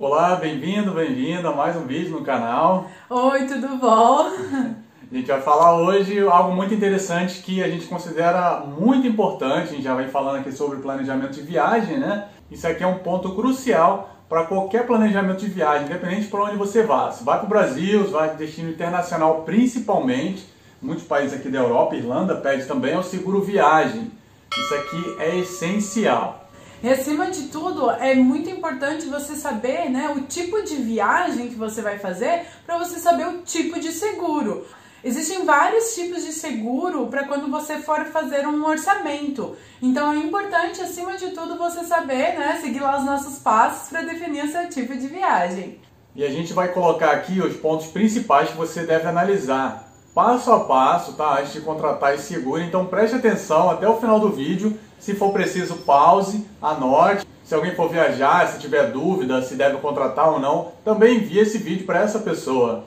Olá, bem-vindo, bem-vinda a mais um vídeo no canal. Oi, tudo bom? A gente vai falar hoje algo muito interessante que a gente considera muito importante. A gente já vem falando aqui sobre planejamento de viagem, né? Isso aqui é um ponto crucial para qualquer planejamento de viagem, independente para onde você vá. Se vai para o Brasil, se vai para destino internacional, principalmente, muitos países aqui da Europa, Irlanda pede também é o seguro viagem. Isso aqui é essencial. E acima de tudo, é muito importante você saber né, o tipo de viagem que você vai fazer para você saber o tipo de seguro. Existem vários tipos de seguro para quando você for fazer um orçamento. Então é importante, acima de tudo, você saber, né, seguir lá os nossos passos para definir o seu tipo de viagem. E a gente vai colocar aqui os pontos principais que você deve analisar passo a passo, tá? Antes de contratar esse seguro. Então preste atenção até o final do vídeo. Se for preciso, pause, anote. Se alguém for viajar, se tiver dúvida se deve contratar ou não, também envie esse vídeo para essa pessoa.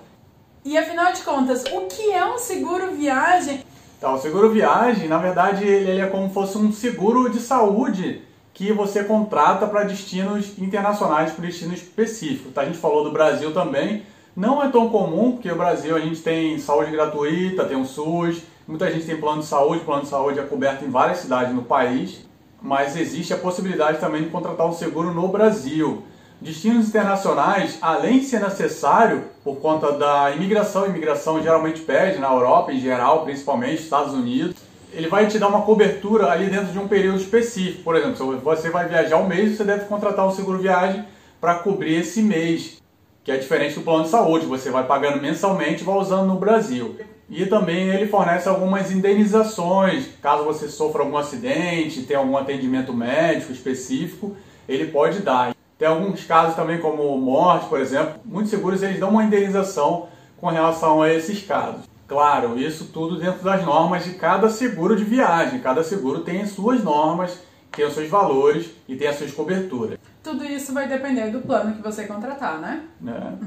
E afinal de contas, o que é um seguro viagem? Tá, o seguro viagem, na verdade, ele é como se fosse um seguro de saúde que você contrata para destinos internacionais, para destino específico. Tá? A gente falou do Brasil também. Não é tão comum, porque o Brasil a gente tem saúde gratuita, tem o SUS, muita gente tem plano de saúde, plano de saúde é coberto em várias cidades no país, mas existe a possibilidade também de contratar um seguro no Brasil. Destinos internacionais, além de ser necessário por conta da imigração, imigração geralmente pede na Europa em geral, principalmente Estados Unidos, ele vai te dar uma cobertura ali dentro de um período específico. Por exemplo, se você vai viajar um mês, você deve contratar um seguro viagem para cobrir esse mês, que é diferente do plano de saúde, você vai pagando mensalmente e vai usando no Brasil. E também ele fornece algumas indenizações, caso você sofra algum acidente, tenha algum atendimento médico específico, ele pode dar. Tem alguns casos também, como morte, por exemplo. Muitos seguros eles dão uma indenização com relação a esses casos. Claro, isso tudo dentro das normas de cada seguro de viagem. Cada seguro tem as suas normas, tem os seus valores e tem as suas coberturas. Tudo isso vai depender do plano que você contratar, né? É.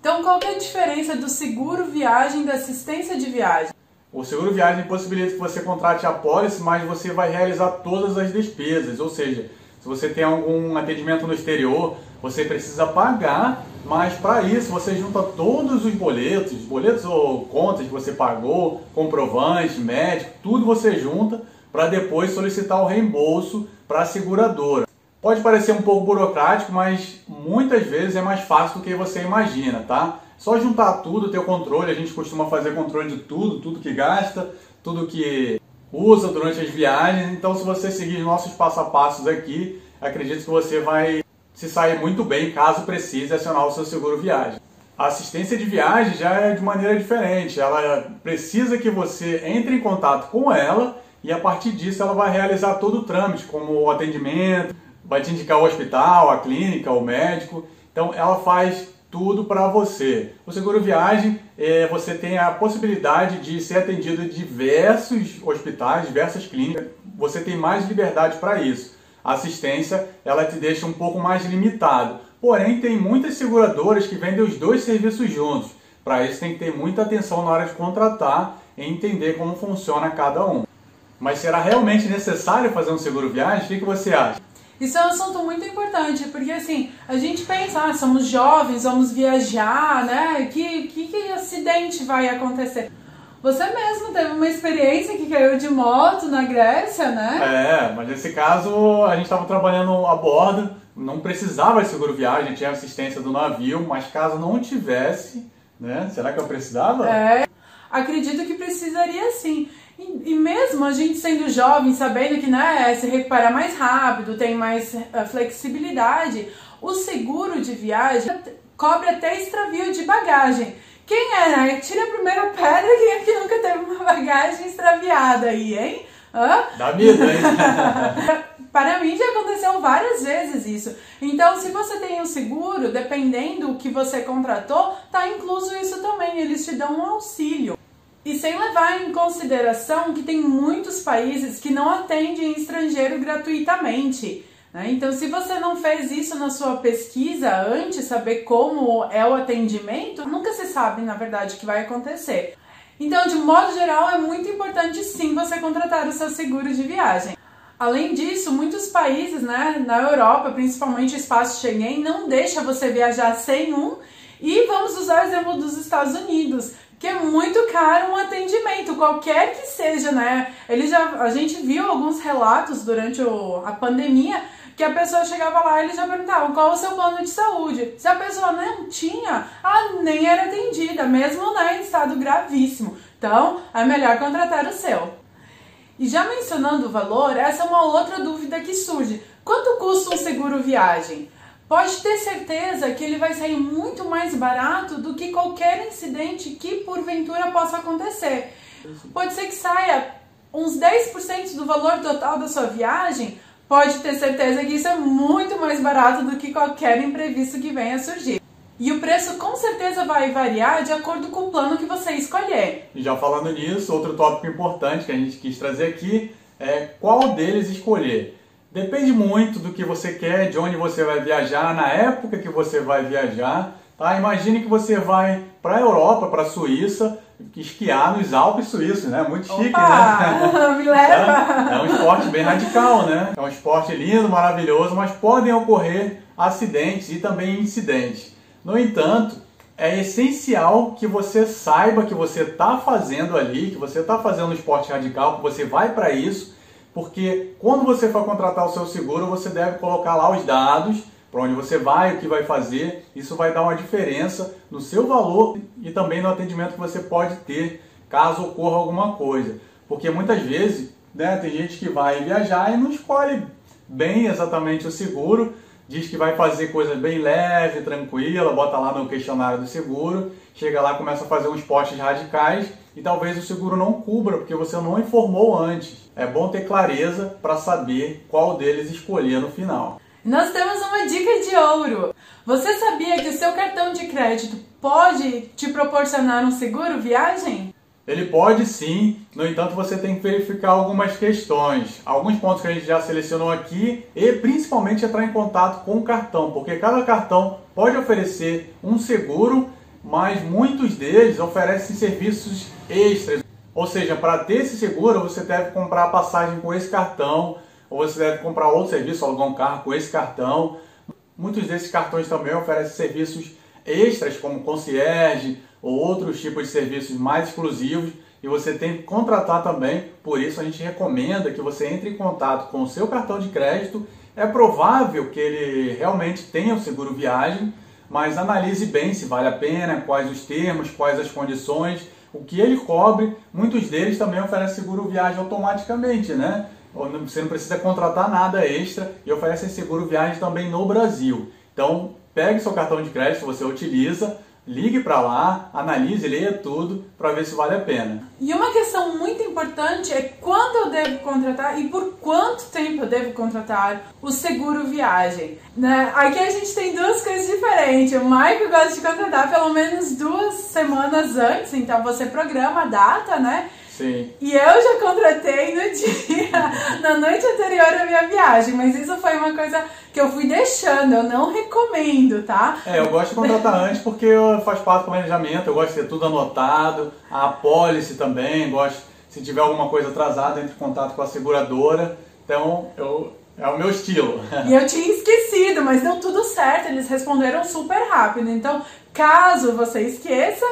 Então, qual que é a diferença do seguro viagem e da assistência de viagem? O seguro viagem possibilita que você contrate a pólice, mas você vai realizar todas as despesas, ou seja, se você tem algum atendimento no exterior, você precisa pagar, mas para isso você junta todos os boletos, boletos ou contas que você pagou, comprovantes, médico, tudo você junta para depois solicitar o reembolso para a seguradora. Pode parecer um pouco burocrático, mas muitas vezes é mais fácil do que você imagina, tá? Só juntar tudo, ter o controle, a gente costuma fazer controle de tudo, tudo que gasta, tudo que usa durante as viagens. Então, se você seguir nossos passo a passos aqui, acredito que você vai se sair muito bem caso precise acionar o seu seguro viagem. A assistência de viagem já é de maneira diferente. Ela precisa que você entre em contato com ela e a partir disso ela vai realizar todo o trâmite, como o atendimento, vai te indicar o hospital, a clínica, o médico. Então ela faz tudo para você. O seguro viagem, é, você tem a possibilidade de ser atendido em diversos hospitais, diversas clínicas. Você tem mais liberdade para isso. A assistência, ela te deixa um pouco mais limitado. Porém, tem muitas seguradoras que vendem os dois serviços juntos. Para isso, tem que ter muita atenção na hora de contratar e entender como funciona cada um. Mas será realmente necessário fazer um seguro viagem? O que, que você acha? Isso é um assunto muito importante, porque assim, a gente pensa, ah, somos jovens, vamos viajar, né? Que, que, que acidente vai acontecer? Você mesmo teve uma experiência que caiu de moto na Grécia, né? É, mas nesse caso a gente estava trabalhando a bordo, não precisava de seguro viagem, tinha assistência do navio, mas caso não tivesse, né? Será que eu precisava? É, acredito que precisaria sim. E, e, mesmo a gente sendo jovem, sabendo que né, se recuperar mais rápido, tem mais uh, flexibilidade, o seguro de viagem cobre até extravio de bagagem. Quem é, né? Tira a primeira pedra quem é que nunca teve uma bagagem extraviada aí, hein? Hã? Dá medo, hein? Para mim já aconteceu várias vezes isso. Então, se você tem um seguro, dependendo do que você contratou, tá incluso isso também. Eles te dão um auxílio. E sem levar em consideração que tem muitos países que não atendem estrangeiro gratuitamente. Né? Então, se você não fez isso na sua pesquisa antes, saber como é o atendimento, nunca se sabe, na verdade, o que vai acontecer. Então, de modo geral, é muito importante sim você contratar o seu seguro de viagem. Além disso, muitos países, né, na Europa, principalmente o espaço Schengen, não deixa você viajar sem um. E vamos usar o exemplo dos Estados Unidos, que é muito caro um atendimento, qualquer que seja, né? Ele já, a gente viu alguns relatos durante o, a pandemia que a pessoa chegava lá e eles já perguntavam qual o seu plano de saúde. Se a pessoa não tinha, ela nem era atendida, mesmo né, em estado gravíssimo. Então, é melhor contratar o seu. E já mencionando o valor, essa é uma outra dúvida que surge. Quanto custa um seguro viagem? Pode ter certeza que ele vai sair muito mais barato do que qualquer incidente que porventura possa acontecer. Pode ser que saia uns 10% do valor total da sua viagem, pode ter certeza que isso é muito mais barato do que qualquer imprevisto que venha a surgir. E o preço com certeza vai variar de acordo com o plano que você escolher. Já falando nisso, outro tópico importante que a gente quis trazer aqui é qual deles escolher. Depende muito do que você quer, de onde você vai viajar, na época que você vai viajar. Tá? Imagine que você vai para a Europa, para a Suíça, esquiar nos Alpes suíços, né? Muito chique, Opa, né? Me leva! É, é um esporte bem radical, né? É um esporte lindo, maravilhoso, mas podem ocorrer acidentes e também incidentes. No entanto, é essencial que você saiba que você está fazendo ali, que você está fazendo um esporte radical, que você vai para isso, porque quando você for contratar o seu seguro, você deve colocar lá os dados, para onde você vai, o que vai fazer. Isso vai dar uma diferença no seu valor e também no atendimento que você pode ter caso ocorra alguma coisa. Porque muitas vezes né, tem gente que vai viajar e não escolhe bem exatamente o seguro diz que vai fazer coisa bem leve, tranquila, bota lá no questionário do seguro, chega lá, começa a fazer uns postes radicais e talvez o seguro não cubra porque você não informou antes. É bom ter clareza para saber qual deles escolher no final. Nós temos uma dica de ouro. Você sabia que o seu cartão de crédito pode te proporcionar um seguro viagem? Ele pode sim, no entanto você tem que verificar algumas questões, alguns pontos que a gente já selecionou aqui e principalmente entrar em contato com o cartão, porque cada cartão pode oferecer um seguro, mas muitos deles oferecem serviços extras. Ou seja, para ter esse seguro você deve comprar a passagem com esse cartão, ou você deve comprar outro serviço, alugar um carro com esse cartão. Muitos desses cartões também oferecem serviços extras como concierge, ou outros tipos de serviços mais exclusivos e você tem que contratar também. Por isso a gente recomenda que você entre em contato com o seu cartão de crédito. É provável que ele realmente tenha o seguro viagem, mas analise bem se vale a pena, quais os termos, quais as condições, o que ele cobre. Muitos deles também oferecem seguro viagem automaticamente, né? Você não precisa contratar nada extra e oferecem seguro viagem também no Brasil. Então, pegue seu cartão de crédito, você utiliza, ligue para lá, analise, leia tudo para ver se vale a pena. E uma questão muito importante é quando eu devo contratar e por quanto tempo eu devo contratar o seguro viagem. Né? Aqui a gente tem duas coisas diferentes. O Mike gosta de contratar pelo menos duas semanas antes, então você programa a data, né? Sim. E eu já contratei no dia, na noite anterior à minha viagem, mas isso foi uma coisa que eu fui deixando, eu não recomendo, tá? É, eu gosto de contratar antes porque faz parte do planejamento, eu gosto de ter tudo anotado, a policy também, gosto, se tiver alguma coisa atrasada, entre em contato com a seguradora, então eu, é o meu estilo. E eu tinha esquecido, mas deu tudo certo, eles responderam super rápido, então caso você esqueça,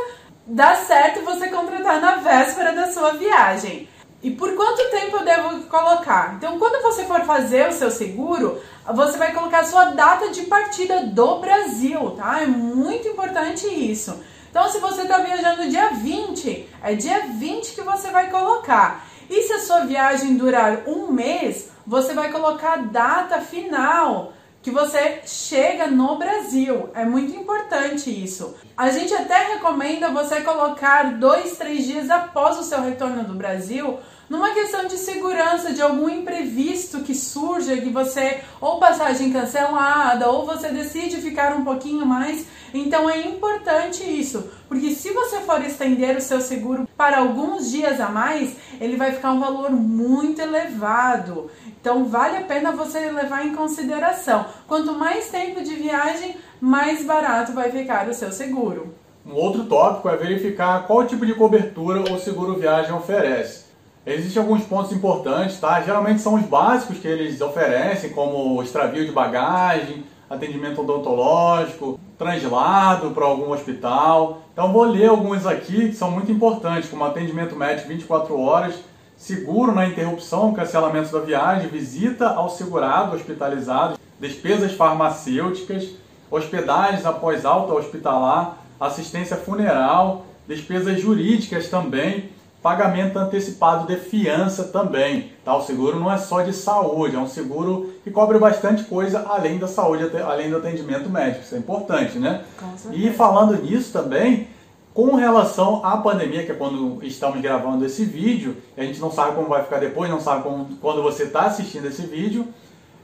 dá certo você contratar na véspera da sua viagem. E por quanto tempo eu devo colocar? Então, quando você for fazer o seu seguro, você vai colocar a sua data de partida do Brasil, tá? É muito importante isso. Então, se você está viajando dia 20, é dia 20 que você vai colocar. E se a sua viagem durar um mês, você vai colocar a data final que você chega no Brasil. É muito importante isso. A gente até recomenda você colocar dois, três dias após o seu retorno do Brasil, numa questão de segurança, de algum imprevisto que surja, que você ou passagem cancelada, ou você decide ficar um pouquinho mais. Então é importante isso, porque se você for estender o seu seguro para alguns dias a mais, ele vai ficar um valor muito elevado. Então vale a pena você levar em consideração. Quanto mais tempo de viagem, mais barato vai ficar o seu seguro. Um outro tópico é verificar qual tipo de cobertura o seguro viagem oferece. Existem alguns pontos importantes, tá? Geralmente são os básicos que eles oferecem, como extravio de bagagem, atendimento odontológico, translado para algum hospital. Então vou ler alguns aqui que são muito importantes, como atendimento médico 24 horas, seguro na interrupção, cancelamento da viagem, visita ao segurado hospitalizado, despesas farmacêuticas, hospedagens após alta hospitalar, assistência funeral, despesas jurídicas também, pagamento antecipado de fiança também. Tá? O seguro não é só de saúde, é um seguro que cobre bastante coisa além da saúde, além do atendimento médico. Isso é importante, né? E falando nisso também, com relação à pandemia, que é quando estamos gravando esse vídeo, a gente não sabe como vai ficar depois, não sabe como, quando você está assistindo esse vídeo,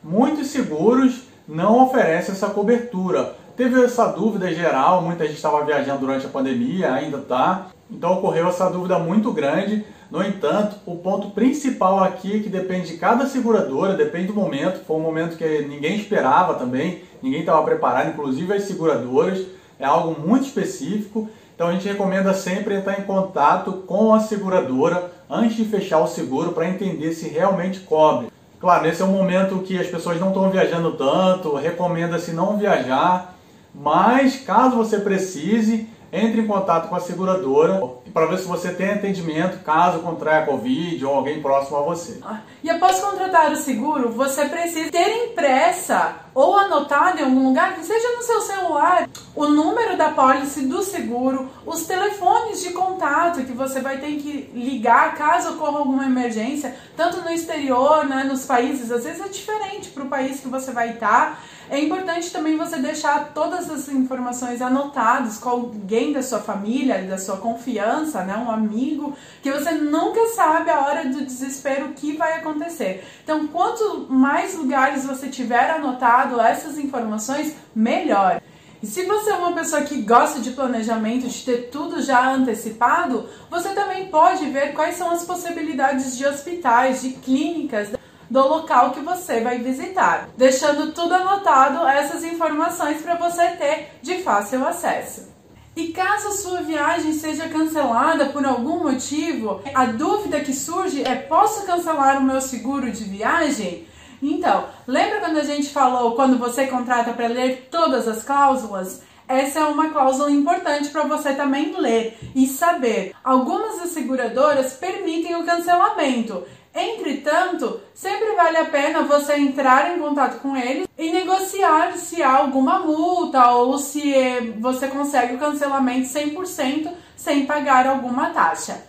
muitos seguros não oferecem essa cobertura. Teve essa dúvida geral, muita gente estava viajando durante a pandemia, ainda está. Então ocorreu essa dúvida muito grande. No entanto, o ponto principal aqui é que depende de cada seguradora, depende do momento. Foi um momento que ninguém esperava também, ninguém estava preparado, inclusive as seguradoras. É algo muito específico. Então a gente recomenda sempre entrar em contato com a seguradora antes de fechar o seguro para entender se realmente cobre. Claro, nesse é um momento que as pessoas não estão viajando tanto, recomenda-se não viajar, mas caso você precise, entre em contato com a seguradora para ver se você tem atendimento caso contraia Covid ou alguém próximo a você. E após contratar o seguro, você precisa ter impressa ou anotada em algum lugar, que seja no seu celular, o número da pólice do seguro, os telefones de contato que você vai ter que ligar caso ocorra alguma emergência, tanto no exterior, né, nos países, às vezes é diferente para o país que você vai estar. É importante também você deixar todas as informações anotadas com alguém da sua família, da sua confiança, né? um amigo, que você nunca sabe a hora do desespero que vai acontecer. Então, quanto mais lugares você tiver anotado essas informações, melhor. E se você é uma pessoa que gosta de planejamento, de ter tudo já antecipado, você também pode ver quais são as possibilidades de hospitais, de clínicas do local que você vai visitar, deixando tudo anotado essas informações para você ter de fácil acesso. E caso sua viagem seja cancelada por algum motivo, a dúvida que surge é: posso cancelar o meu seguro de viagem? Então, lembra quando a gente falou quando você contrata para ler todas as cláusulas? Essa é uma cláusula importante para você também ler e saber. Algumas asseguradoras permitem o cancelamento Entretanto, sempre vale a pena você entrar em contato com eles e negociar se há alguma multa ou se você consegue o cancelamento 100% sem pagar alguma taxa.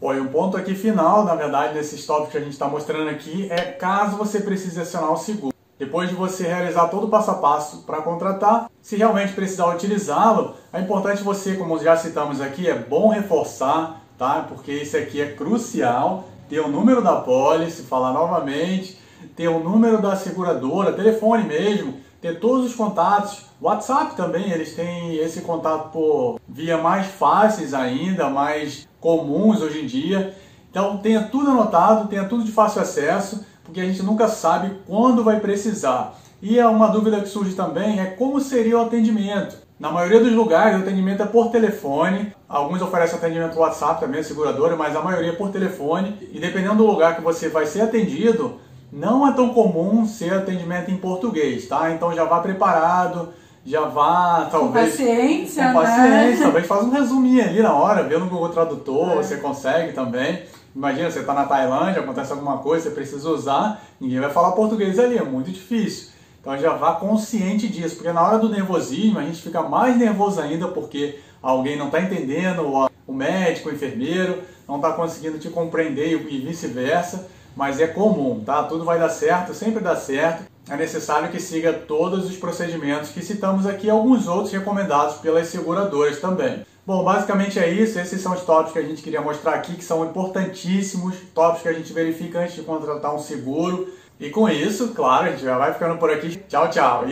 Bom, e um ponto aqui final, na verdade, desses tópicos que a gente está mostrando aqui, é caso você precise acionar o seguro. Depois de você realizar todo o passo a passo para contratar, se realmente precisar utilizá-lo, é importante você, como já citamos aqui, é bom reforçar, tá? Porque isso aqui é crucial ter o número da pólice, falar novamente, ter o número da seguradora, telefone mesmo, ter todos os contatos. WhatsApp também, eles têm esse contato por via mais fáceis ainda, mais comuns hoje em dia. Então tenha tudo anotado, tenha tudo de fácil acesso, porque a gente nunca sabe quando vai precisar. E é uma dúvida que surge também é como seria o atendimento. Na maioria dos lugares, o atendimento é por telefone. Alguns oferecem atendimento WhatsApp também, seguradora, mas a maioria é por telefone. E dependendo do lugar que você vai ser atendido, não é tão comum ser atendimento em português, tá? Então já vá preparado, já vá, talvez. Com paciência, com paciência, né? talvez faz um resuminho ali na hora, vê no Google Tradutor, é. você consegue também. Imagina, você está na Tailândia, acontece alguma coisa, você precisa usar, ninguém vai falar português ali, é muito difícil. Então já vá consciente disso, porque na hora do nervosismo a gente fica mais nervoso ainda porque alguém não está entendendo, ou o médico, o enfermeiro não está conseguindo te compreender e vice-versa, mas é comum, tá? Tudo vai dar certo, sempre dá certo. É necessário que siga todos os procedimentos que citamos aqui, alguns outros recomendados pelas seguradoras também. Bom, basicamente é isso. Esses são os tópicos que a gente queria mostrar aqui, que são importantíssimos, tópicos que a gente verifica antes de contratar um seguro. E com isso, claro, a gente já vai ficando por aqui. Tchau, tchau.